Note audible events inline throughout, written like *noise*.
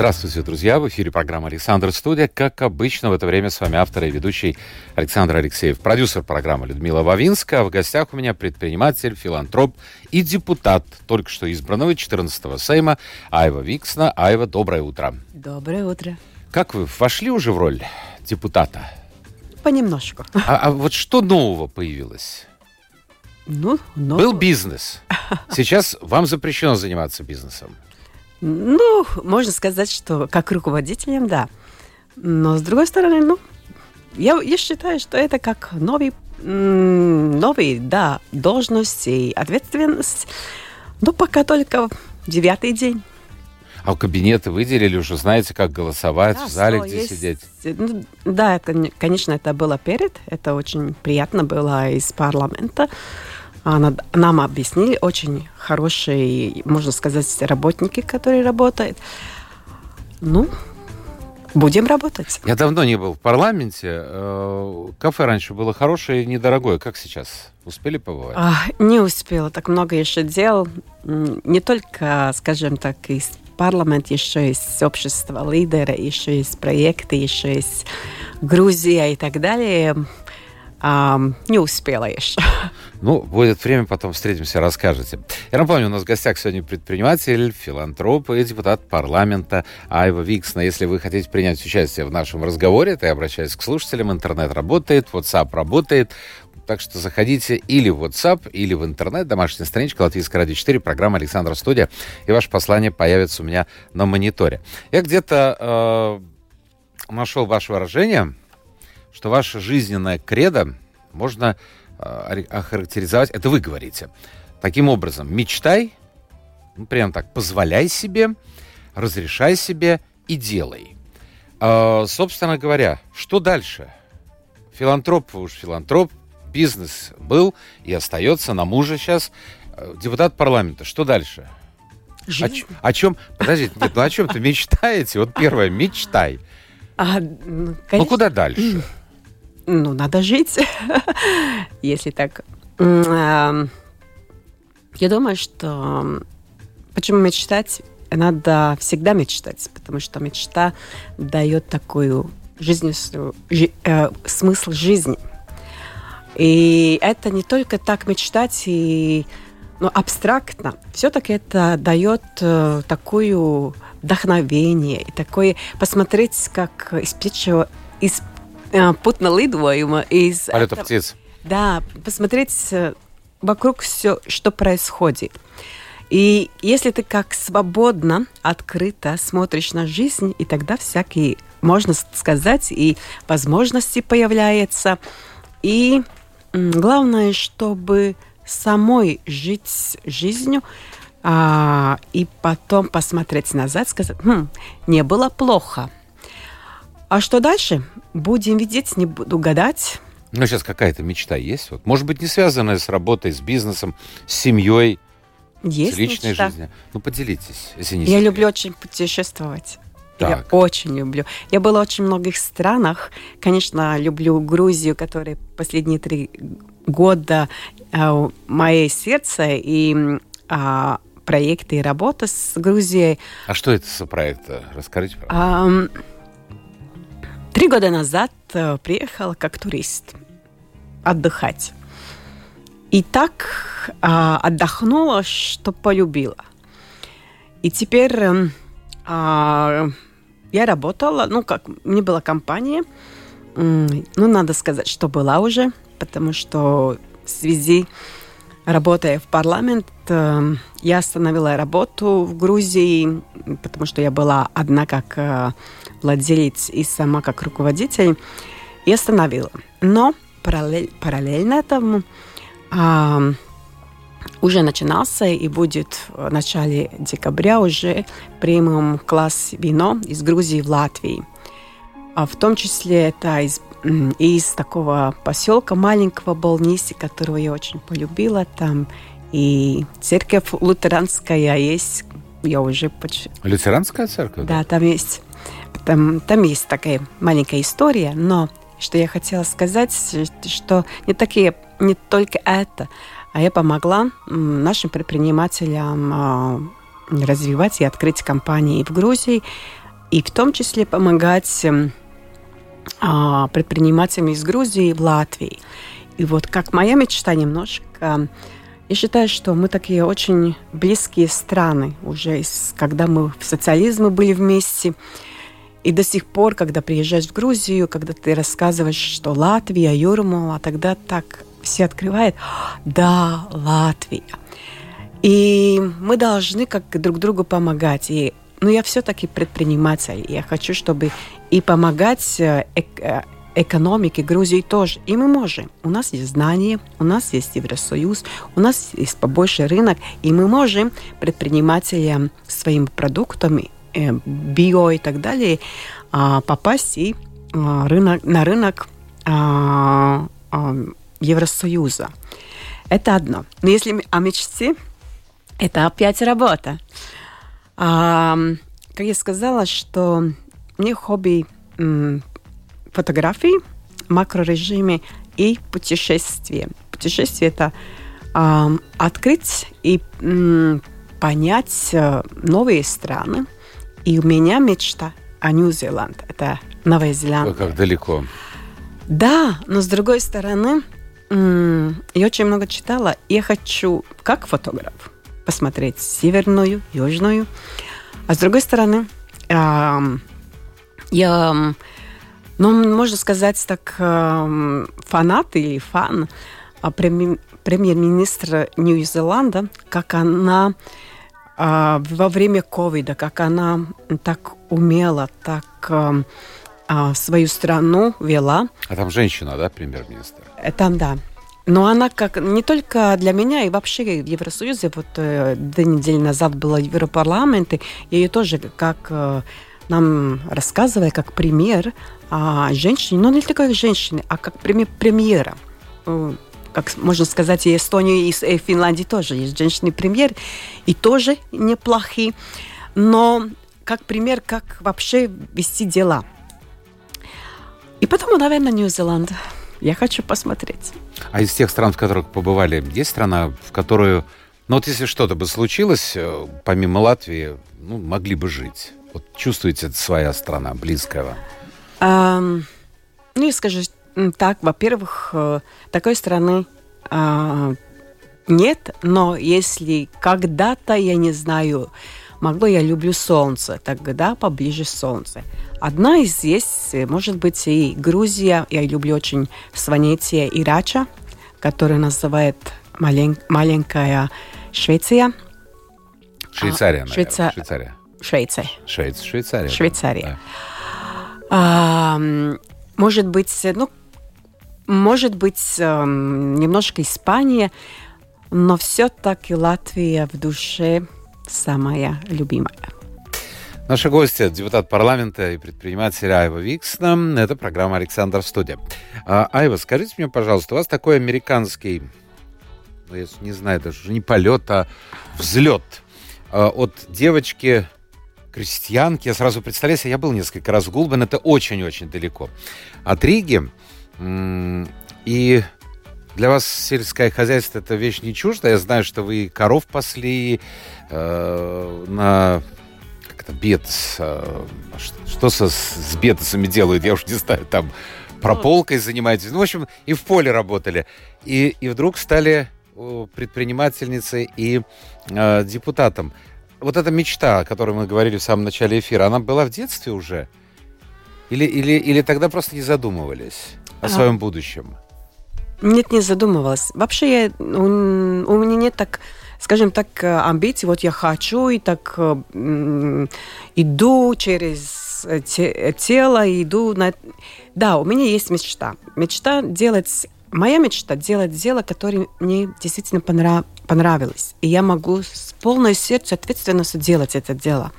Здравствуйте, друзья! В эфире программа «Александр Студия». Как обычно, в это время с вами автор и ведущий Александр Алексеев, продюсер программы Людмила Вавинска. А в гостях у меня предприниматель, филантроп и депутат только что избранного 14-го Сейма Айва Виксна. Айва, доброе утро. Доброе утро. Как вы вошли уже в роль депутата? Понемножку. А, а вот что нового появилось? Ну, но... Был бизнес. Сейчас вам запрещено заниматься бизнесом. Ну, можно сказать, что как руководителем, да. Но с другой стороны, ну, я, я считаю, что это как новый, новый, да, должность и ответственность. Но пока только девятый день. А кабинеты выделили уже, знаете, как голосовать, Да, в зале, где есть. сидеть? Ну, да, кон- конечно, это было перед. Это очень приятно было из парламента. А, над- Нам объяснили очень хорошие, можно сказать, работники, которые работают. Ну, будем работать. Я давно не был в парламенте. Э, Кафе раньше было хорошее и недорогое. Как сейчас? Успели побывать? А, не успела, так много еще дел. Не только, скажем так, из парламента, еще есть общество лидера, еще есть проекты, еще есть Грузия и так далее. А, не успела еще. *laughs* Ну, будет время, потом встретимся, расскажете. Я напомню, у нас в гостях сегодня предприниматель, филантроп и депутат парламента Айва Виксна. Если вы хотите принять участие в нашем разговоре, то я обращаюсь к слушателям. Интернет работает, WhatsApp работает. Так что заходите или в WhatsApp, или в интернет, домашняя страничка Латвийская радио 4, программа Александра Студия, и ваше послание появится у меня на мониторе. Я где-то э, нашел ваше выражение, что ваше жизненное кредо можно э, охарактеризовать, это вы говорите, таким образом, мечтай, ну, прям так, позволяй себе, разрешай себе и делай. Э, собственно говоря, что дальше? Филантроп, вы уж филантроп, бизнес был и остается на мужа сейчас. Э, Депутат парламента, что дальше? О, Жизнь. о чем? Подождите, нет, ну о чем-то мечтаете? Вот первое, мечтай. А, ну, Ну куда дальше? *clears throat* ну, надо жить, *laughs* если так. М, а, Я думаю, что почему мечтать? Надо всегда мечтать, потому что мечта дает такую жизненную жи- э, смысл жизни. И это не только так мечтать и ну, абстрактно. Все-таки это дает э, такую вдохновение и такое посмотреть, как из птичьего, из э, путно лидуема, из Полета этого- птиц. да, посмотреть э, вокруг все, что происходит. И если ты как свободно, открыто смотришь на жизнь, и тогда всякие, можно сказать, и возможности появляются. И главное, чтобы самой жить жизнью, а, и потом посмотреть назад, сказать, «Хм, не было плохо. А что дальше? Будем видеть, не буду гадать. Ну, сейчас какая-то мечта есть? Вот, может быть, не связанная с работой, с бизнесом, с семьей, Есть с личной мечта. жизнью. Ну, поделитесь, если не Я секрет. люблю очень путешествовать. Я Так. очень люблю. Я была в очень многих странах. Конечно, люблю Грузию, которая последние три года э, мое сердце и а, проекты и работа с Грузией. А что это за проект? Расскажите. пожалуйста. Ам, Три года назад э, приехала как турист отдыхать. И так а, отдохнула, что полюбила. И теперь эм, а, я работала, ну как, мне была компания, ну надо сказать, что была уже, потому что в связи работая в парламент, э, я остановила работу в Грузии, потому что я была одна как э, владелец и сама как руководитель, и остановила. Но параллель- параллельно этому уже начинался и будет в начале декабря уже премиум класс вино из Грузии в Латвии. А в том числе это из из такого поселка маленького Болниси, которого я очень полюбила. Там и церковь лютеранская есть. Я уже почти... Лютеранская церковь? Да, там есть, там, там есть такая маленькая история, но что я хотела сказать, что не такие, не только это, а я помогла нашим предпринимателям а, развивать и открыть компании в Грузии, и в том числе помогать а, предпринимателям из Грузии в Латвии. И вот как моя мечта немножко, я считаю, что мы такие очень близкие страны уже, когда мы в социализме были вместе. И до сих пор, когда приезжаешь в Грузию, когда ты рассказываешь, что Латвия, Юрмала, тогда так все открывают. Да, Латвия. И мы должны как друг другу помогать. И, ну, я все-таки предприниматель. Я хочу, чтобы и помогать э, э, экономике Грузии тоже. И мы можем. У нас есть знания, у нас есть Евросоюз, у нас есть побольше рынок, и мы можем предпринимателям своими продуктами, э, био и так далее, э, попасть и э, рынок, на рынок э, Евросоюза. Это одно. Но если о мечте, это опять работа. А, как я сказала, что мне хобби фотографии, макрорежиме и путешествия. Путешествие это э, открыть и м, понять э, новые страны. И у меня мечта о Нью-Зеланд. Это Новая Зеландия. Как далеко. Да, но с другой стороны, м, я очень много читала. Я хочу, как фотограф, посмотреть северную, южную. А с другой стороны, э, я, ну, можно сказать так, э, фанат или фан а, премьер-министра Нью-Зеланда, как она э, во время ковида, как она так умела, так э, свою страну вела. А там женщина, да, премьер-министр? Там, да. Но она как не только для меня, и вообще в Евросоюзе, вот э, две недели назад было в Европарламенте, я ее тоже как э, нам рассказывая как пример о женщине, но не только женщины, а как пример премьера. Э, как можно сказать, и Эстонии, и Финляндии тоже есть женщины-премьер, и тоже неплохие. Но как пример, как вообще вести дела. И потом, наверное, Нью-Зеланд. Я хочу посмотреть. А из тех стран, в которых побывали, есть страна, в которую, ну вот если что-то бы случилось, э, помимо Латвии, ну, могли бы жить? Вот чувствуете, это своя страна, близкая вам? Um, ну, я скажу так, во-первых, э, такой страны uh, нет, но если когда-то, я не знаю, могу, я люблю солнце, тогда поближе солнце. Одна из есть, может быть, и Грузия, я люблю очень Сванетия и Рача, который называют малень, маленькая Швеция. Швейцария, а, Швейца... Швейцария. Швейция. Швейц, Швейцария. Швейцария. Да. А, может быть, ну, может быть, немножко Испания, но все-таки Латвия в душе самая любимая. Наши гости, депутат парламента и предприниматель Айва Виксна. Это программа «Александр в студии». А, Айва, скажите мне, пожалуйста, у вас такой американский, ну, я не знаю, даже не полет, а взлет а, от девочки крестьянки. Я сразу представляю себе, я был несколько раз в Гулбен, это очень-очень далеко от Риги. И для вас сельское хозяйство это вещь не чуждая. Я знаю, что вы коров пасли э, на как это бетс. Э, что со, с бетсами делают? Я уж не знаю, там прополкой занимаетесь. Ну, в общем, и в поле работали. И, и вдруг стали предпринимательницей и э, депутатом вот эта мечта, о которой мы говорили в самом начале эфира, она была в детстве уже? Или, или, или тогда просто не задумывались о а... своем будущем? Нет, не задумывалась. Вообще, я, у, у меня нет так, скажем так, амбиций. Вот я хочу и так м, иду через те, тело, иду на... Да, у меня есть мечта. Мечта делать моя мечта делать дело, которое мне действительно понрав... понравилось. И я могу с полной сердцем ответственностью делать это дело.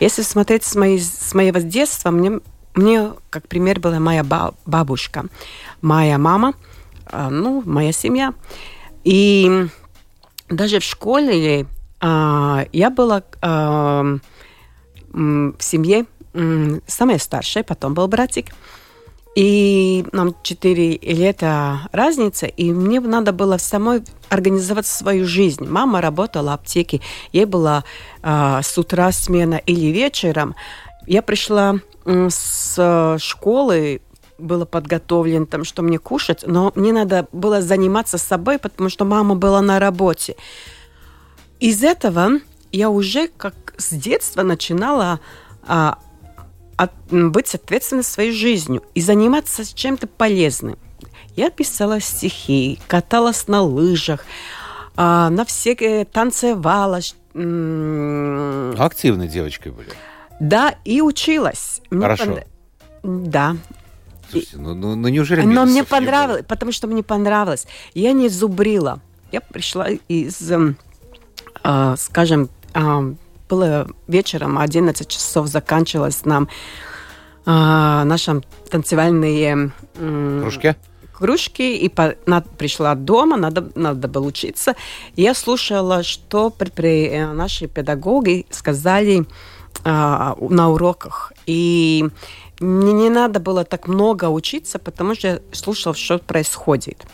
Если смотреть с, моей, с моего детства, мне мне, как пример, была моя бабушка, моя мама, а, ну, моя семья. И даже в школе а, я была а, в семье самая старшая, потом был братик. И нам 4 лета разница, и мне надо было самой организовать свою жизнь. Мама работала в аптеке, ей была э, с утра смена или вечером. Я пришла с школы, было подготовлен там, что мне кушать, но мне надо было заниматься собой, потому что мама была на работе. Из этого я уже как с детства начинала а, от, быть ответственной своей жизнью и заниматься чем-то полезным. Я писала стихи, каталась на лыжах, а, на все танцевала. Активной девочкой были. Да, и училась. Хорошо. Мне пон... Да. Слушайте, ну, ну, ну неужели Но мне понравилось, потому что мне понравилось. Я не зубрила. Я пришла из, э, скажем, э, было вечером, 11 часов заканчивалось нам э, наши танцевальные... Э, кружки? кружки, и по, над, пришла дома, надо, надо было учиться. Я слушала, что при, э, наши педагоги сказали а, на уроках. И мне не надо было так много учиться, потому что я слушала, что происходит.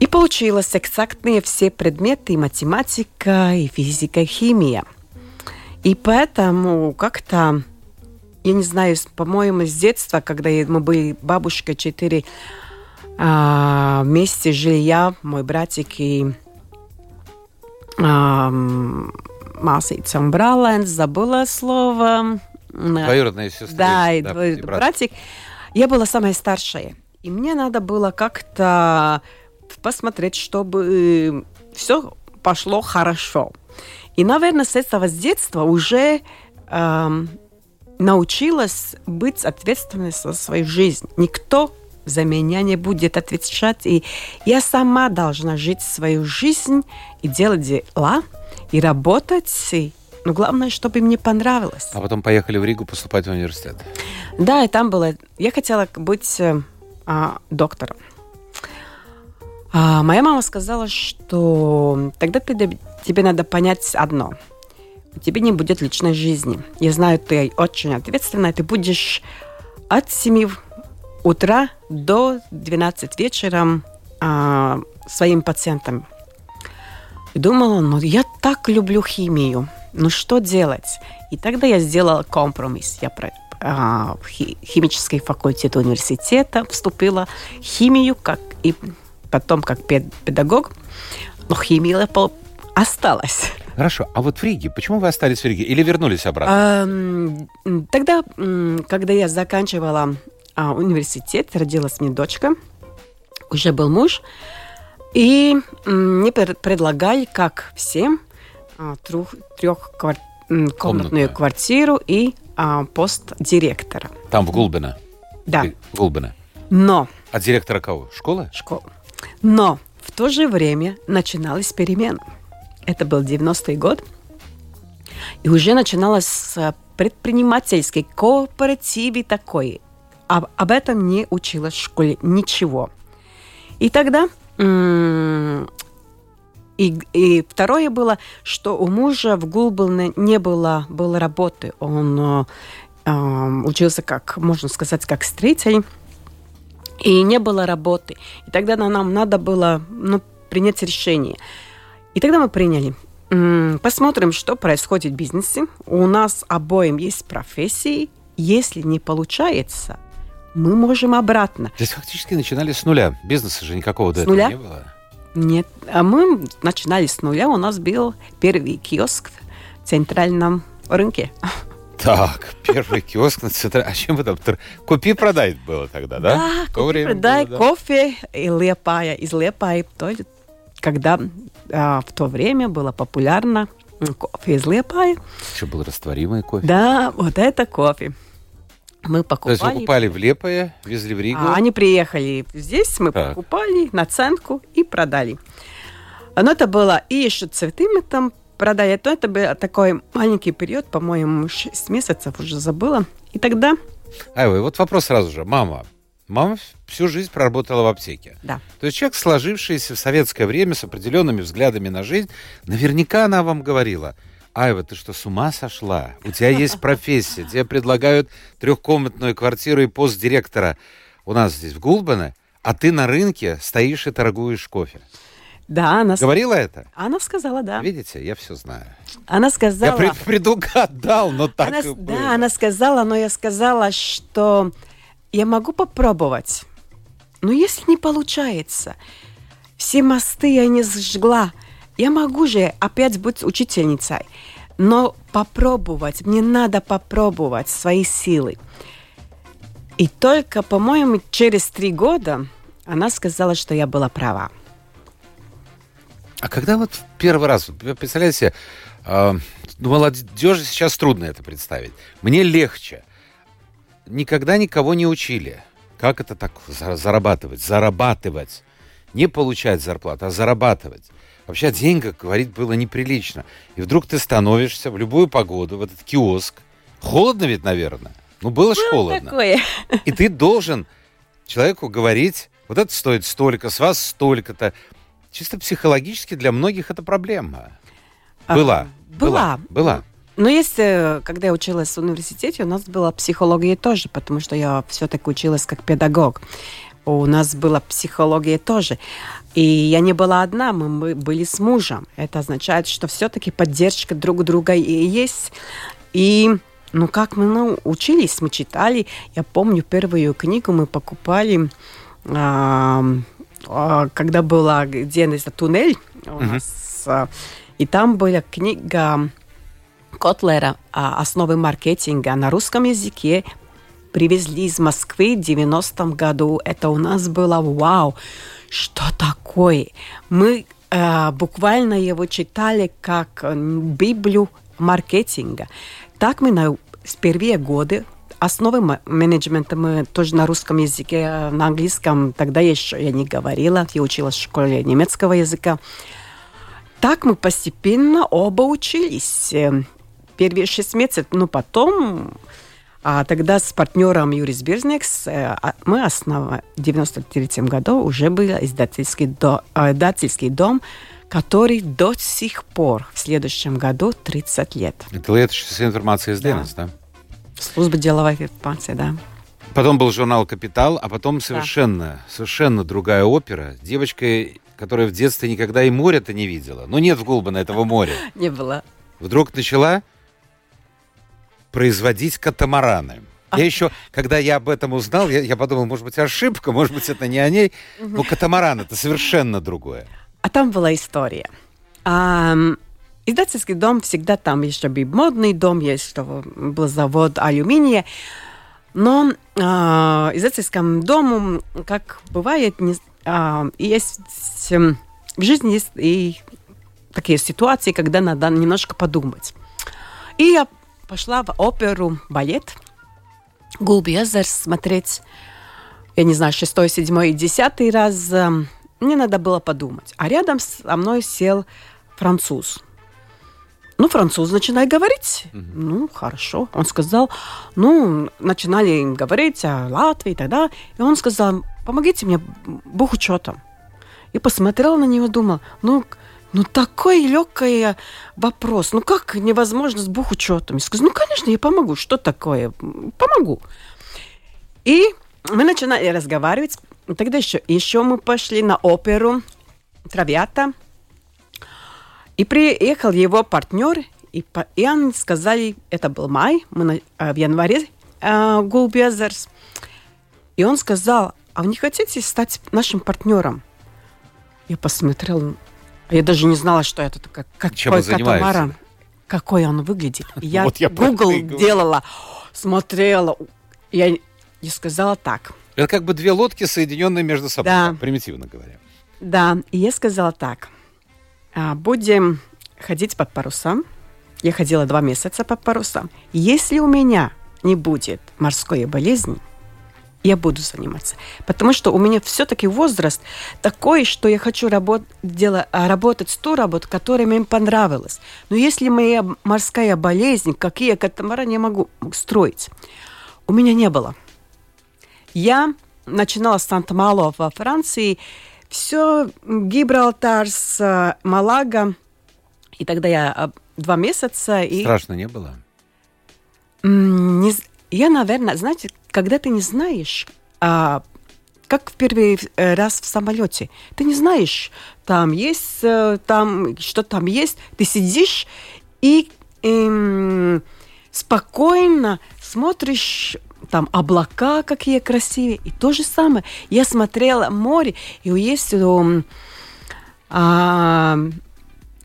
И получилось экзактные все предметы, и математика, и физика, и химия. И поэтому как-то, я не знаю, по-моему, с детства, когда мы были бабушка четыре а, вместе жили я, мой братик и а, un brālēns, забыла слово. Двоюродная сестра. Да, и да, братик. братик. Я была самая старшая. И мне надо было как-то посмотреть, чтобы все пошло хорошо. И, наверное, с этого с детства уже э, научилась быть ответственной за свою жизнь. Никто за меня не будет отвечать. И я сама должна жить свою жизнь и делать дела, и работать, и но главное, чтобы мне понравилось. А потом поехали в Ригу поступать в университет. Да, и там было... Я хотела быть э, а, доктором. А моя мама сказала, что тогда ты, тебе надо понять одно. У тебя не будет личной жизни. Я знаю, ты очень ответственная. Ты будешь от 7 утра до 12 вечера а, своим пациентам. И думала, ну я так люблю химию, ну что делать? И тогда я сделала компромисс. Я про, а, в химический факультет университета вступила химию, как и потом как педагог, но химия осталась. Хорошо, а вот в Риге, почему вы остались в Риге или вернулись обратно? Тогда, когда я заканчивала а, университет, родилась мне дочка, уже был муж, и мне предлагали, как всем, а, трех, трехкомнатную квартиру и а, пост директора. Там, в Гулбино? Да. Гулбино. Но... А директора кого? Школы? Школа. Но в то же время начиналась перемена. Это был 90-й год. И уже начиналось предпринимательский кооператив такой. Об, об этом не училась в школе ничего. И тогда и, и второе было, что у мужа в Гулбелне не было, было работы. Он э, учился, как можно сказать, как строитель, и не было работы. И тогда нам надо было ну, принять решение. И тогда мы приняли. Посмотрим, что происходит в бизнесе. У нас обоим есть профессии. Если не получается, мы можем обратно. То есть фактически начинали с нуля. Бизнеса же никакого до с этого нуля? не было. Нет, а мы начинали с нуля. У нас был первый киоск в центральном рынке. Так, первый киоск на центральном. А чем вы там? Купи, продай было тогда, да? Да, купи, продай было, да? кофе и лепая. Из лепая, то, когда а, в то время было популярно кофе из лепая. Что был растворимый кофе? Да, вот это кофе. Мы покупали. То есть вы покупали в Лепое, везли в Ригу? А, они приехали здесь, мы так. покупали наценку и продали. Но это было и еще цветы мы там продали. То это был такой маленький период, по-моему, 6 месяцев уже забыла. И тогда и вот вопрос сразу же. Мама, Мама всю жизнь проработала в аптеке. Да. То есть человек, сложившийся в советское время с определенными взглядами на жизнь, наверняка она вам говорила, Айва, ты что, с ума сошла? У тебя есть *laughs* профессия, тебе предлагают трехкомнатную квартиру и пост директора у нас здесь, в Гулбане, а ты на рынке стоишь и торгуешь кофе. Да, она... Говорила это? Она сказала, да. Видите, я все знаю. Она сказала... Я пред, предугадал, но так она, и было. Да, она сказала, но я сказала, что я могу попробовать. Но если не получается, все мосты я не сжгла, я могу же опять быть учительницей. Но попробовать, мне надо попробовать свои силы. И только, по-моему, через три года она сказала, что я была права. А когда вот первый раз, представляете, э, молодежи сейчас трудно это представить. Мне легче. Никогда никого не учили. Как это так зарабатывать? Зарабатывать. Не получать зарплату, а зарабатывать. Вообще о деньгах говорить было неприлично. И вдруг ты становишься в любую погоду в этот киоск. Холодно ведь, наверное. Ну, было ж холодно. Такое. И ты должен человеку говорить, вот это стоит столько, с вас столько-то. Чисто психологически для многих это проблема. Была. А, была. Была. Но если, когда я училась в университете, у нас была психология тоже, потому что я все-таки училась как педагог. У нас была психология тоже. И я не была одна, мы были с мужем. Это означает, что все-таки поддержка друг друга и есть. И ну, как мы ну, учились, мы читали. Я помню, первую книгу мы покупали, а, а, когда была где то туннель у нас. А, и там была книга Котлера «Основы маркетинга» на русском языке привезли из Москвы в 90-м году. Это у нас было вау, что такое? Мы э, буквально его читали как Библию маркетинга. Так мы на с первые годы основы менеджмента мы тоже на русском языке, на английском тогда еще я не говорила, я училась в школе немецкого языка. Так мы постепенно оба учились. Первые шесть месяцев, но потом а тогда с партнером Юрис Бирзнекс э, а, мы основали в 93 году уже был издательский, до, э, издательский дом, который до сих пор в следующем году 30 лет. Это леточная информация из да. да? Служба деловой информации, да. Потом был журнал «Капитал», а потом совершенно, да. совершенно другая опера. Девочка, которая в детстве никогда и моря-то не видела. Ну, нет в Гулбана этого моря. *laughs* Не было. Вдруг начала производить катамараны. Я еще, когда я об этом узнал, я, я подумал, может быть, ошибка, может быть, это не о ней. Но катамаран это совершенно другое. А там была история. А, издательский дом всегда там еще был модный дом, есть что был завод алюминия. Но а, издательскому дому, как бывает, не, а, есть в жизни есть и такие ситуации, когда надо немножко подумать. И я пошла в оперу балет Гулби Езерс смотреть, я не знаю, шестой, седьмой и десятый раз. Эм, мне надо было подумать. А рядом со мной сел француз. Ну, француз начинает говорить. Mm-hmm. Ну, хорошо. Он сказал, ну, начинали говорить о Латвии тогда. И он сказал, помогите мне бухучетом. И посмотрел на него, думал, ну, ну, такой легкий вопрос. Ну, как невозможно с бухучетом? Я сказала, ну, конечно, я помогу. Что такое? Помогу. И мы начинали разговаривать. Тогда еще, еще мы пошли на оперу «Травята». И приехал его партнер, и, и они сказали, это был май, мы на, э, в январе э, Гулбезерс. И он сказал, а вы не хотите стать нашим партнером? Я посмотрел я даже не знала, что это такое. Какой катамаран. Какой он выглядит. *laughs* Я, вот я Google делала, смотрела. Я не сказала так. Это как бы две лодки, соединенные между собой, да. примитивно говоря. Да, и я сказала так. «А, будем ходить под парусом. Я ходила два месяца под парусом. Если у меня не будет морской болезни, я буду заниматься. Потому что у меня все-таки возраст такой, что я хочу работ, делать, а, работать с ту работу, которая мне понравилась. Но если моя морская болезнь, какие катамараны я могу строить? у меня не было. Я начинала с Санта-Мало во Франции, все Гибралтар с э, Малага, и тогда я э, два месяца... И... Страшно не было? Не, я, наверное, знаете, когда ты не знаешь, а, как в первый э, раз в самолете, ты не знаешь, там есть, там что там есть, ты сидишь и эм, спокойно смотришь там облака какие красивые. И то же самое. Я смотрела море, и есть а,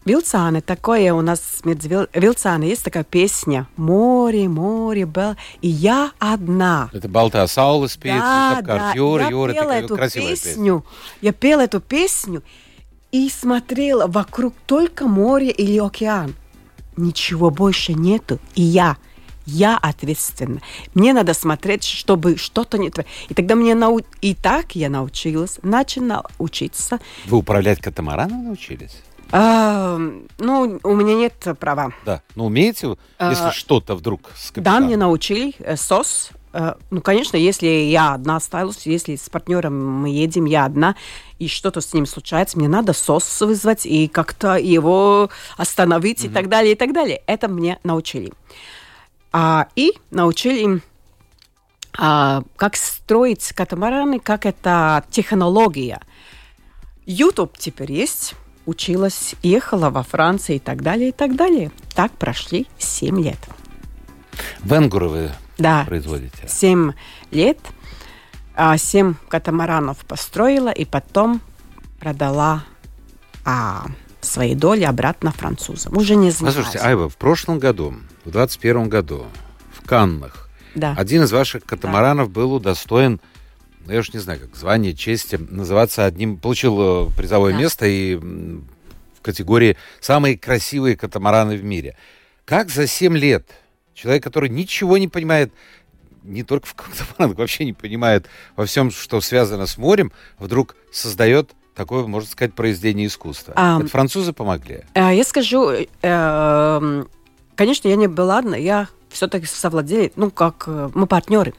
Вилцаны, такое у нас Вилцаны, есть такая песня «Море, море, бел...» И я одна. Это Балтая Саула спит, да, да. Юра, я Юра, пела эту песню, песня. Я пела эту песню и смотрела вокруг только море или океан. Ничего больше нету. И я – я ответственна. Мне надо смотреть, чтобы что-то не... И тогда мне нау... И так я научилась, начала учиться. Вы управлять катамараном научились? А, ну, у меня нет права. Да, но умеете, если а, что-то вдруг с капитаном? Да, мне научили э, СОС. Э, ну, конечно, если я одна осталась, если с партнером мы едем, я одна, и что-то с ним случается, мне надо СОС вызвать и как-то его остановить mm-hmm. и так далее, и так далее. Это мне научили а, и научили а, как строить катамараны, как это технология. YouTube теперь есть, училась, ехала во Францию и так далее, и так далее. Так прошли 7 лет. Венгуры вы да, производите? 7 лет. А, 7 катамаранов построила и потом продала а, свои доли обратно французам. Уже не знаю. Послушайте, Айва, в прошлом году в 21 году в Каннах да. один из ваших катамаранов да. был удостоен, я уж не знаю, как звание чести, называться одним, получил э, призовое да. место и в категории «Самые красивые катамараны в мире». Как за 7 лет человек, который ничего не понимает, не только в катамаранах, вообще не понимает во всем, что связано с морем, вдруг создает такое, можно сказать, произведение искусства. А, Это французы помогли? А, я скажу, э, Конечно, я не была одна, я все-таки совладели, ну, как э, мы партнеры.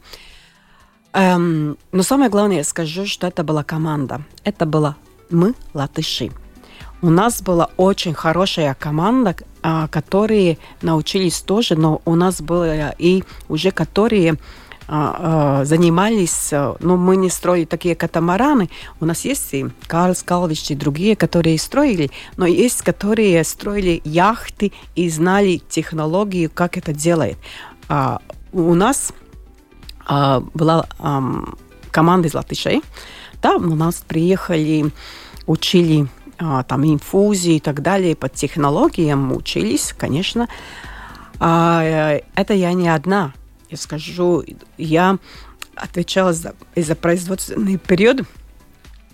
Эм, но самое главное, я скажу, что это была команда. Это была мы, латыши. У нас была очень хорошая команда, а, которые научились тоже, но у нас было и уже которые а, а, занимались, а, ну, мы не строили такие катамараны. У нас есть и Карлс Калвич и другие, которые строили, но есть, которые строили яхты и знали технологию, как это делает. У нас была команда из латышей. Там у нас приехали, учили там инфузии и так далее по технологиям, учились, конечно. Это я не одна я скажу, я отвечала за, за производственный период,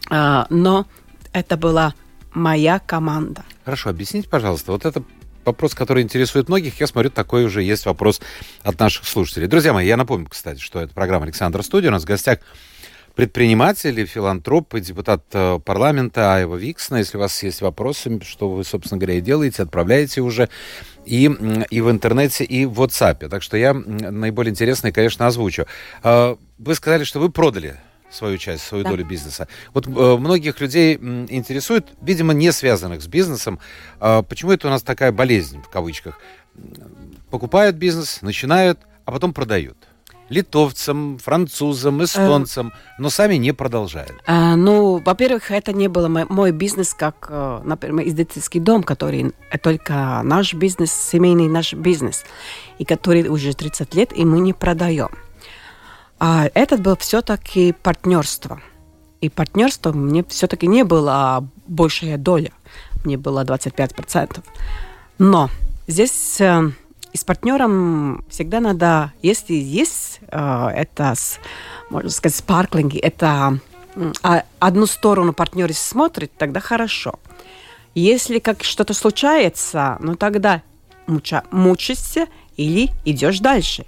а, но это была моя команда. Хорошо, объясните, пожалуйста, вот это вопрос, который интересует многих. Я смотрю, такой уже есть вопрос от наших слушателей. Друзья мои, я напомню, кстати, что это программа Александра Студия. У нас в гостях предприниматель, филантроп и депутат э, парламента Айва Виксна. Если у вас есть вопросы, что вы, собственно говоря, и делаете, отправляйте уже и, и в интернете, и в WhatsApp. Так что я наиболее интересные, конечно, озвучу. А, вы сказали, что вы продали свою часть, свою да. долю бизнеса. Вот э, многих людей интересует, видимо, не связанных с бизнесом, э, почему это у нас такая болезнь, в кавычках. Покупают бизнес, начинают, а потом продают литовцам, французам, эстонцам, но сами не продолжают? А, ну, во-первых, это не был мой, мой бизнес, как, э, например, издательский дом, который только наш бизнес, семейный наш бизнес, и который уже 30 лет, и мы не продаем. А этот был все-таки партнерство. И партнерство мне все-таки не было большая доля. Мне было 25%. Но здесь э, с партнером всегда надо, если есть э, это, можно сказать, спарклинги, это э, одну сторону партнер смотрит, тогда хорошо. Если как что-то случается, ну тогда муча, мучишься или идешь дальше.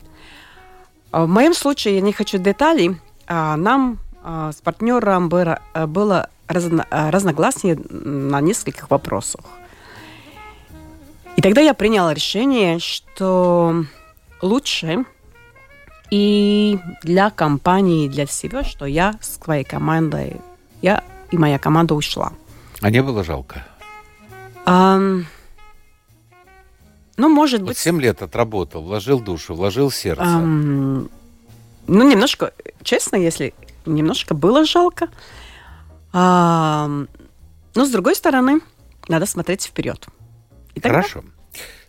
В моем случае, я не хочу деталей, а нам а, с партнером было, было разно, разногласие на нескольких вопросах. И тогда я приняла решение, что лучше и для компании, для всего, что я с своей командой, я и моя команда ушла. А не было жалко? Um, ну, может вот быть... Семь лет отработал, вложил душу, вложил сердце. Um, ну, немножко, честно, если немножко было жалко. Um, но, с другой стороны, надо смотреть вперед. И тогда... Хорошо.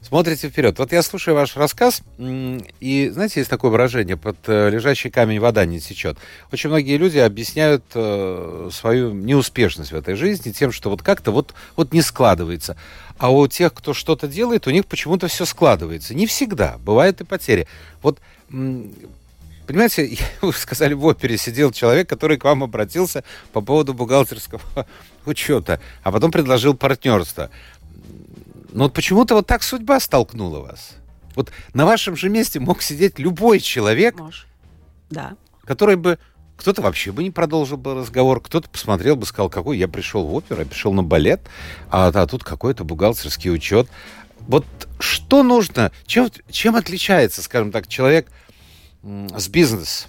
Смотрите вперед. Вот я слушаю ваш рассказ, и, знаете, есть такое выражение, под э, лежащий камень вода не течет. Очень многие люди объясняют э, свою неуспешность в этой жизни тем, что вот как-то вот, вот не складывается. А у тех, кто что-то делает, у них почему-то все складывается. Не всегда. Бывают и потери. Вот Понимаете, *laughs* вы сказали, в опере сидел человек, который к вам обратился по поводу бухгалтерского *laughs* учета, а потом предложил партнерство. Но вот почему-то вот так судьба столкнула вас. Вот на вашем же месте мог сидеть любой человек, Может. Да. который бы кто-то вообще бы не продолжил бы разговор, кто-то посмотрел бы, сказал, какой я пришел в оперу, я пришел на балет, а, а тут какой-то бухгалтерский учет. Вот что нужно, чем, чем отличается, скажем так, человек с бизнес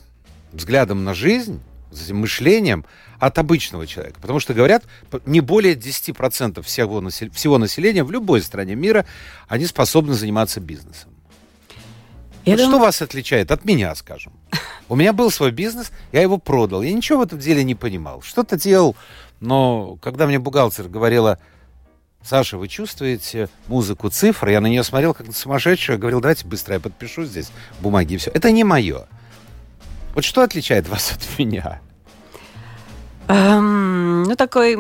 взглядом на жизнь, с этим мышлением от обычного человека. Потому что, говорят, не более 10% всего, насел... всего населения в любой стране мира, они способны заниматься бизнесом. вот думаю... Что вас отличает от меня, скажем? У меня был свой бизнес, я его продал. Я ничего в этом деле не понимал. Что-то делал, но когда мне бухгалтер говорила, Саша, вы чувствуете музыку цифр? Я на нее смотрел как на сумасшедшего, говорил, давайте быстро я подпишу здесь бумаги и все. Это не мое. Вот что отличает вас от меня? Эм, ну, такой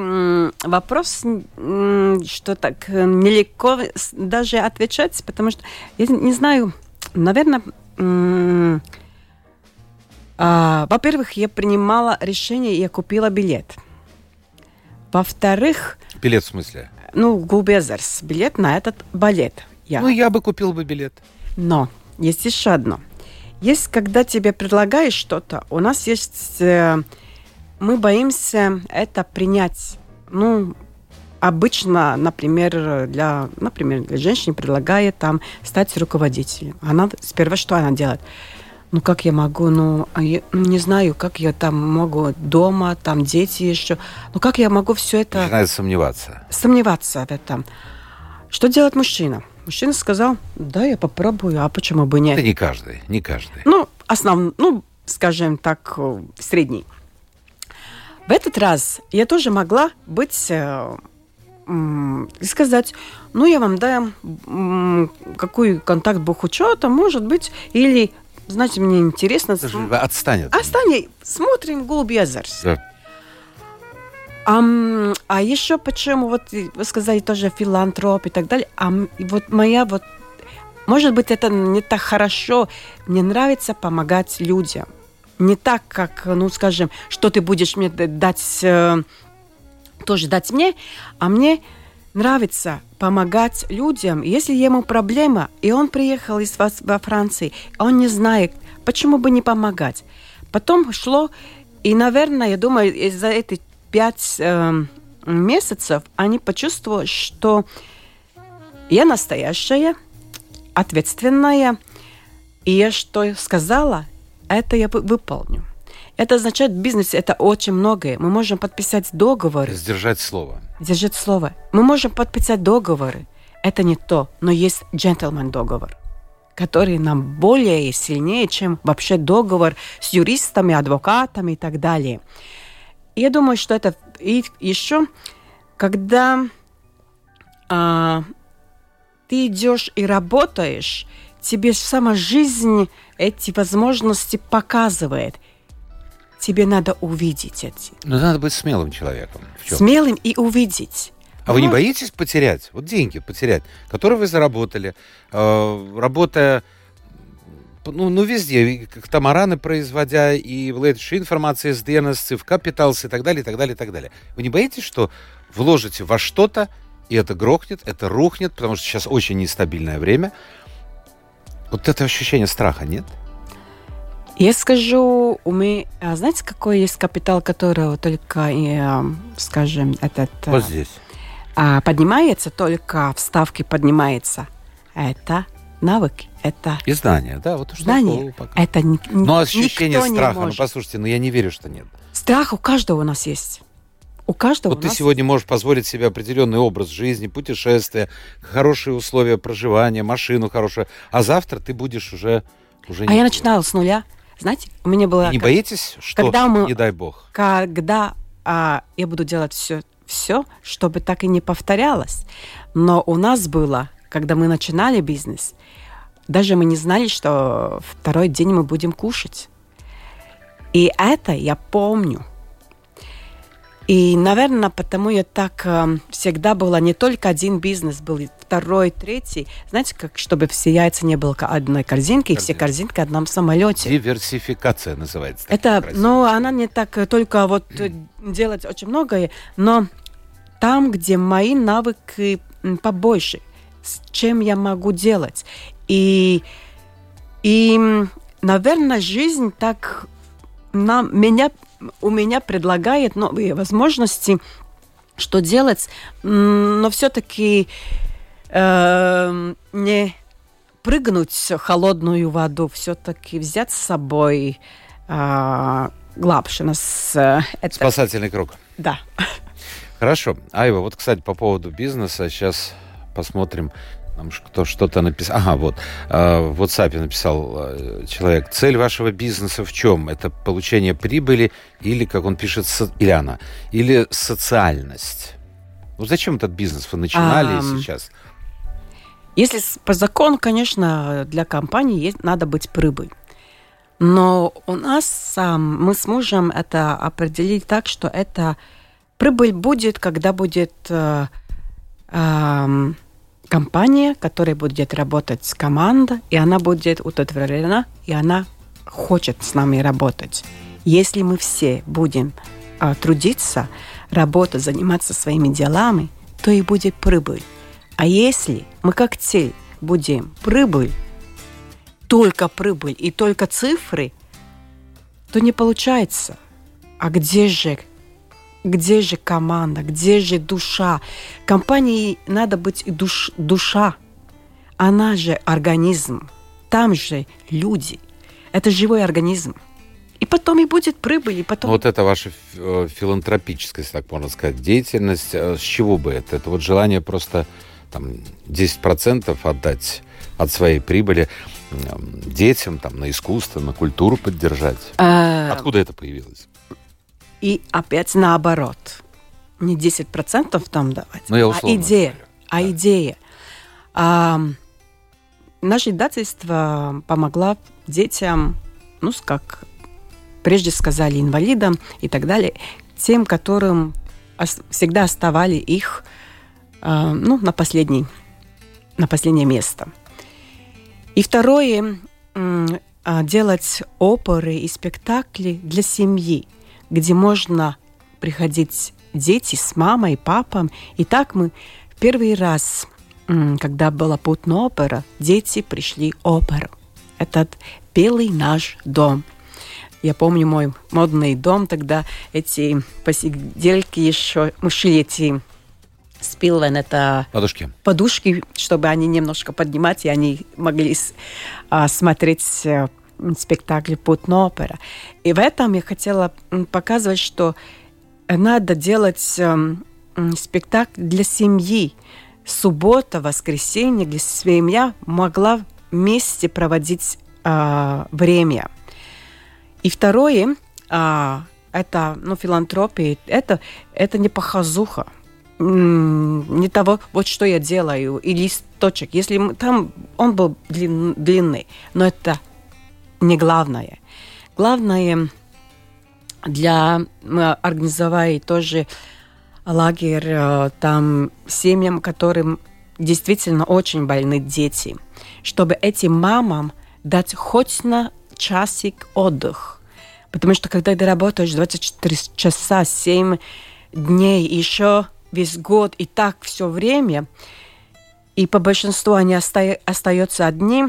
вопрос, что так э, нелегко даже отвечать, потому что я не знаю, наверное, а, во-первых, я принимала решение, я купила билет. Во-вторых... Билет в смысле? Ну, Губезерс, билет на этот балет. Я. Ну, я бы купил бы билет. Но есть еще одно. Есть, когда тебе предлагают что-то, у нас есть э, мы боимся это принять. Ну, обычно, например, для, например, для женщины предлагает там стать руководителем. Она сперва что она делает? Ну как я могу, ну а я, не знаю, как я там могу дома, там дети еще, ну как я могу все это... Начинает сомневаться. Сомневаться в этом. Что делает мужчина? Мужчина сказал, да, я попробую, а почему бы нет? Это не каждый, не каждый. Ну, основной, ну, скажем так, э, средний. В этот раз я тоже могла быть э, и сказать, ну, я вам дам какой контакт бухучета, может быть, или, знаете, мне интересно... См... Отстанет. Отстанет. Смотрим Голубь Язерс. Да. А, а еще почему, вот вы сказали тоже филантроп и так далее, а вот моя вот, может быть, это не так хорошо, мне нравится помогать людям не так, как, ну, скажем, что ты будешь мне дать, э, тоже дать мне, а мне нравится помогать людям. Если ему проблема, и он приехал из вас во Франции, он не знает, почему бы не помогать. Потом шло, и, наверное, я думаю, за эти пять э, месяцев они почувствовали, что я настоящая, ответственная, и я что сказала, это я выполню. Это означает в бизнесе это очень многое. Мы можем подписать договоры. Сдержать слово. Сдержать слово. Мы можем подписать договоры. Это не то, но есть джентльмен договор, который нам более и сильнее, чем вообще договор с юристами, адвокатами и так далее. Я думаю, что это и еще, когда а, ты идешь и работаешь, тебе сама жизнь эти возможности показывает. Тебе надо увидеть эти. Но надо быть смелым человеком. Смелым и увидеть. А вы не боитесь потерять? Вот деньги потерять, которые вы заработали, э, работая ну, ну, везде, как тамараны производя, и владеющие информации с DNS, в Capitals и так далее, и так далее, и так далее. Вы не боитесь, что вложите во что-то, и это грохнет, это рухнет, потому что сейчас очень нестабильное время, вот это ощущение страха нет? Я скажу, у меня, а знаете, какой есть капитал, который только, скажем, этот... Э, вот здесь. А, поднимается, только в ставке поднимается. Это навыки – это И знания, да, вот что знание. пока. Это ни, Ну, ощущение никто не страха, ну, послушайте, ну, я не верю, что нет. Страх у каждого у нас есть. У каждого Вот у ты нас сегодня можешь позволить себе определенный образ жизни, путешествия, хорошие условия проживания, машину хорошую, а завтра ты будешь уже... уже А не я тот. начинала с нуля. Знаете, у меня было... И не как- боитесь, что, когда мы- не дай бог? когда а, я буду делать все, все, чтобы так и не повторялось. Но у нас было, когда мы начинали бизнес, даже мы не знали, что второй день мы будем кушать. И это я помню. И, наверное, потому я так э, всегда была не только один бизнес, был второй, третий. Знаете, как чтобы все яйца не было одной корзинки, и все Корзинки. в одном самолете. Диверсификация называется. Это, красивым ну, она не так э, только вот э, делать очень многое, но там, где мои навыки побольше, с чем я могу делать. И, и наверное, жизнь так нам, меня, у меня предлагает новые возможности, что делать, но все-таки не прыгнуть в холодную воду, все-таки взять с собой э, главшина с э, это, Спасательный круг. да. Хорошо. Айва, вот, кстати, по поводу бизнеса, сейчас посмотрим, нам что-то написал. Ага, вот. э, В WhatsApp написал э, человек. Цель вашего бизнеса в чем? Это получение прибыли или, как он пишет, со- или она, или социальность? Ну, зачем этот бизнес вы начинали Ам. сейчас? Если по закону, конечно, для компании есть, надо быть прибыль. Но у нас мы с мужем это определили так, что это прибыль будет, когда будет э, ам, компания, которая будет работать с командой, и она будет удовлетворена, и она хочет с нами работать. Если мы все будем а, трудиться, работать, заниматься своими делами, то и будет прибыль. А если мы как цель будем прибыль, только прибыль и только цифры, то не получается. А где же, где же команда, где же душа? Компании надо быть душ, душа. Она же организм. Там же люди. Это живой организм. И потом и будет прибыль, и потом... Вот это ваша э, филантропическая, если так можно сказать, деятельность. Э, С чего бы это? Это вот желание просто там, 10% отдать от своей прибыли детям, там, на искусство, на культуру поддержать. Э, Откуда это появилось? И опять наоборот. Не 10% там давать, Ну, я а идея. говорю. А идея. А, наше издательство помогла детям, ну, как прежде сказали, инвалидам и так далее, тем, которым всегда оставали их а, ну, на, последний, на последнее место. И второе, а, делать оперы и спектакли для семьи, где можно приходить дети с мамой и папой. И так мы в первый раз, когда была путная опера, дети пришли в оперу. Этот белый наш дом. Я помню мой модный дом, тогда эти посидельки еще, мы шили эти спилвен, это Ладушки. подушки, чтобы они немножко поднимать, и они могли а, смотреть э, спектакль «Путная опера». И в этом я хотела показывать, что надо делать эм, спектакль для семьи. Суббота, воскресенье, где семья могла вместе проводить а, время. И второе, а, это ну, филантропия, это, это не показуха м, не того, вот что я делаю, и листочек. Если там он был длин- длинный, но это не главное. Главное для мы организовали тоже лагерь э, там семьям, которым действительно очень больны дети, чтобы этим мамам дать хоть на часик отдых. Потому что когда ты работаешь 24 часа, 7 дней, еще весь год и так все время, и по большинству они оста- остаются одни,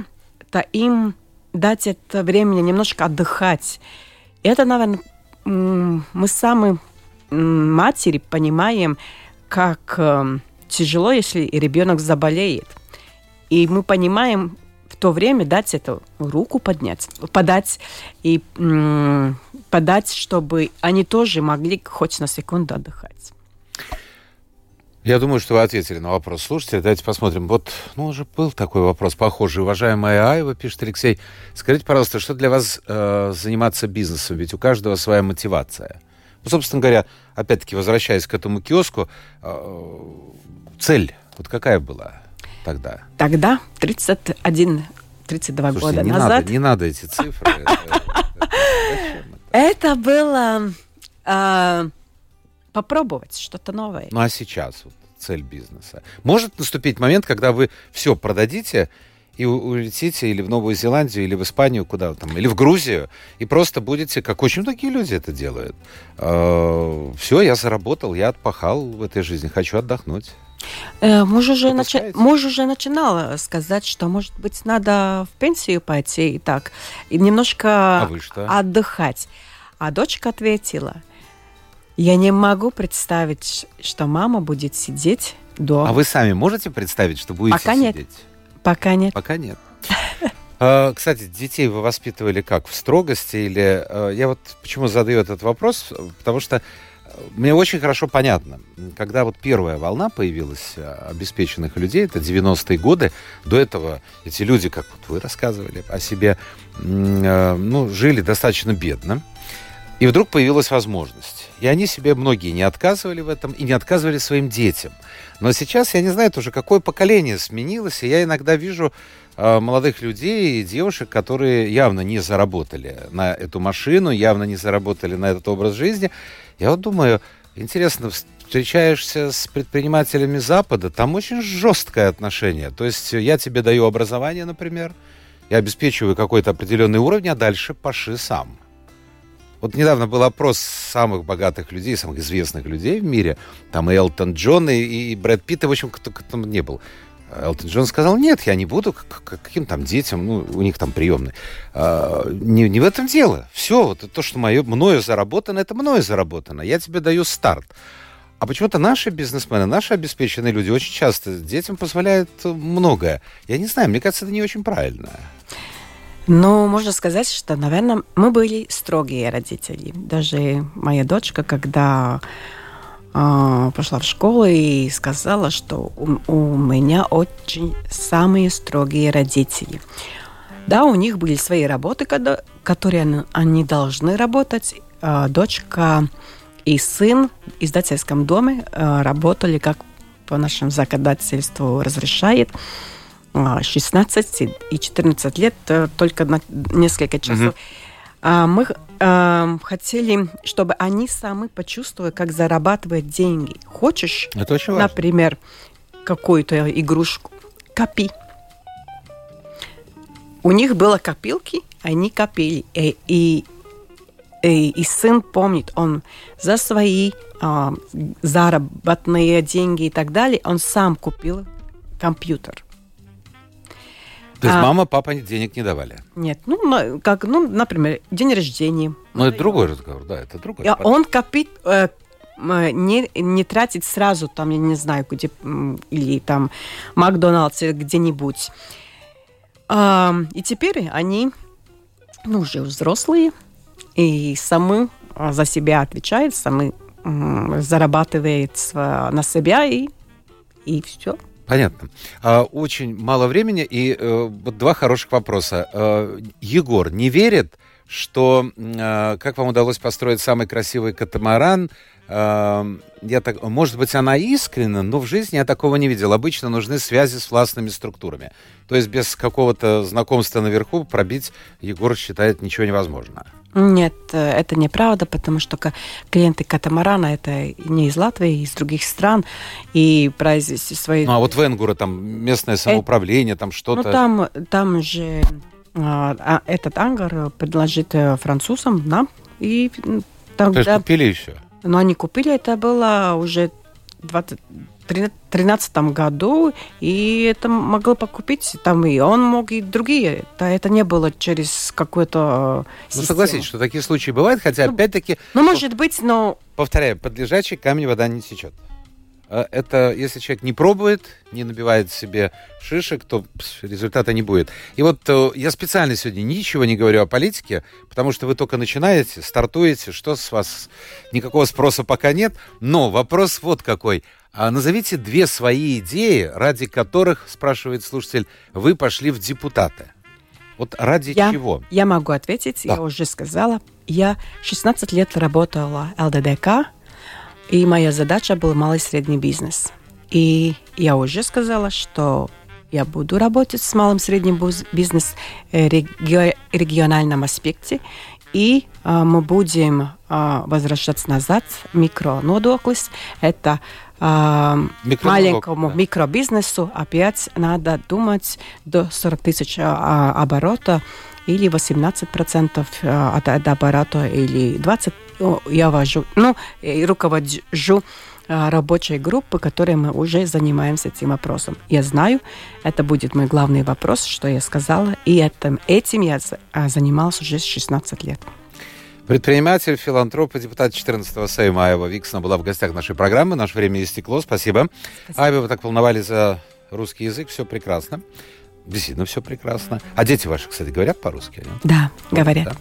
то им дать это время немножко отдыхать. Это, наверное, мы сами матери понимаем, как эм, тяжело, если ребенок заболеет. И мы понимаем, в то время дать эту руку поднять, подать и подать, чтобы они тоже могли хоть на секунду отдыхать. Я думаю, что вы ответили на вопрос слушателя. Давайте посмотрим. Вот, ну, уже был такой вопрос похожий. Уважаемая Айва, пишет Алексей, скажите, пожалуйста, что для вас э, заниматься бизнесом? Ведь у каждого своя мотивация. Ну, собственно говоря, опять-таки, возвращаясь к этому киоску, э, цель вот какая была тогда? Тогда, 31 32 Слушайте, года не назад. Надо, не надо эти цифры. Это- было а, попробовать что-то новое. Ну а сейчас вот цель бизнеса. Может наступить момент, когда вы все продадите и улетите или в Новую Зеландию, или в Испанию, куда там, или в Грузию, и просто будете, как очень многие люди это делают. все, я заработал, я отпахал в этой жизни, хочу отдохнуть. Э, Муж уже, начи- муж уже начинал сказать, что, может быть, надо в пенсию пойти и так, и немножко А отдыхать. А дочка ответила, я не могу представить, что мама будет сидеть дома. А вы сами можете представить, что будете Пока нет. сидеть? Пока нет. Пока нет. *laughs* А, Кстати, детей вы воспитывали как? В строгости или... э, Я вот почему задаю этот вопрос, потому что э, мне очень хорошо понятно, когда вот первая волна появилась э, обеспеченных людей, это 90-е годы, до этого эти люди, как вот вы рассказывали о себе, э, ну, жили достаточно бедно, и вдруг появилась возможность. И они себе многие не отказывали в этом и не отказывали своим детям. Но сейчас, я не знаю тоже, какое поколение сменилось, и я иногда вижу э, молодых людей и девушек, которые явно не заработали на эту машину, явно не заработали на этот образ жизни. Я вот думаю, интересно, встречаешься с предпринимателями Запада, там очень жесткое отношение. То есть я тебе даю образование, например, я обеспечиваю какой-то определенный уровень, а дальше паши сам. Вот недавно был опрос самых богатых людей, самых известных людей в мире. Там и Элтон Джон, и, и Брэд Питт, и, в общем, кто, кто там не был. Элтон Джон сказал, нет, я не буду, к- к- каким там детям, ну, у них там приемный. А, не, не в этом дело. Все, вот то, что мое, мною заработано, это мною заработано. Я тебе даю старт. А почему-то наши бизнесмены, наши обеспеченные люди очень часто детям позволяют многое. Я не знаю, мне кажется, это не очень правильно. Ну, можно сказать, что, наверное, мы были строгие родители. Даже моя дочка, когда а, пошла в школу и сказала, что у, у меня очень самые строгие родители. Да, у них были свои работы, когда- которые они, они должны работать. А, дочка и сын в издательском доме а, работали, как по нашему законодательству разрешает, 16 и 14 лет э, только на несколько часов. А, Мы э, хотели, чтобы они сами почувствовали, как зарабатывать деньги. Хочешь, Это очень важно. например, какую-то игрушку, копи. У них было копилки, они копили. И, и, и, и сын помнит, он за свои а, заработные деньги и так далее, он сам купил компьютер. То есть а- мама, папа денег не давали. Нет, ну, на- как, ну, например, день рождения. Ну, это другой разговор, да, это другой. И он копит, э, м, не, не тратит сразу, там, я не знаю, где, или там Макдоналдс, или где-нибудь. А, и теперь они, ну, уже взрослые, и сами а, за себя отвечают, сами сва- на себя, и, и все. Понятно. А, очень мало времени, и э, вот два хороших вопроса. Э, Егор не верит, что, э, как вам удалось построить самый красивый катамаран, я так, может быть, она искренна, но в жизни я такого не видел. Обычно нужны связи с властными структурами. То есть без какого-то знакомства наверху пробить, Егор считает, ничего невозможно. Нет, э, это неправда, потому что клиенты катамарана это не из Латвии, из других стран, и произвести свои... Ну, а вот Венгура, там местное самоуправление, там Ну, что-то... там, там же а, а, этот ангар предложит э, французам нам, и м, То есть тогда... купили еще. Но они купили, это было уже в 2013 году, и это могло покупить там и он мог, и другие. Это, это не было через какую-то э, Ну, согласитесь, что такие случаи бывают, хотя, Ну, опять-таки, Ну, может быть, но повторяю, под лежачий камень вода не течет. Э, это если человек не пробует, не набивает себе шишек, то результата не будет. И вот э, я специально сегодня ничего не говорю о политике, потому что вы только начинаете, стартуете, что с вас никакого спроса пока нет. Но вопрос вот какой. А назовите две свои идеи, ради которых, спрашивает слушатель, вы пошли в депутаты. Вот ради я, чего? Я могу ответить, да. я уже сказала. Я 16 лет работала ЛДДК, и моя задача был малый и средний бизнес. И я уже сказала, что я буду работать с малым и средним бизнесом в региональном аспекте, и а, мы будем а, возвращаться назад. Микронодоклис – это а, маленькому да. микробизнесу опять надо думать до 40 тысяч а, оборота или 18% от, от оборота или 20% я вожу, ну, и руковожу рабочей группы, которой мы уже занимаемся этим вопросом. Я знаю, это будет мой главный вопрос, что я сказала, и этим, этим я занималась уже 16 лет. Предприниматель, филантроп и депутат 14-го Сейма Айва Виксона была в гостях нашей программы. Наше время истекло. Спасибо. Спасибо. Айва, вы так волновались за русский язык. Все прекрасно. Действительно, все прекрасно. А дети ваши, кстати, говорят по-русски? Да, вот, говорят. Да.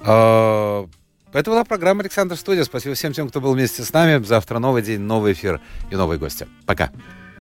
А, это была программа «Александр Студия». Спасибо всем тем, кто был вместе с нами. Завтра новый день, новый эфир и новые гости. Пока.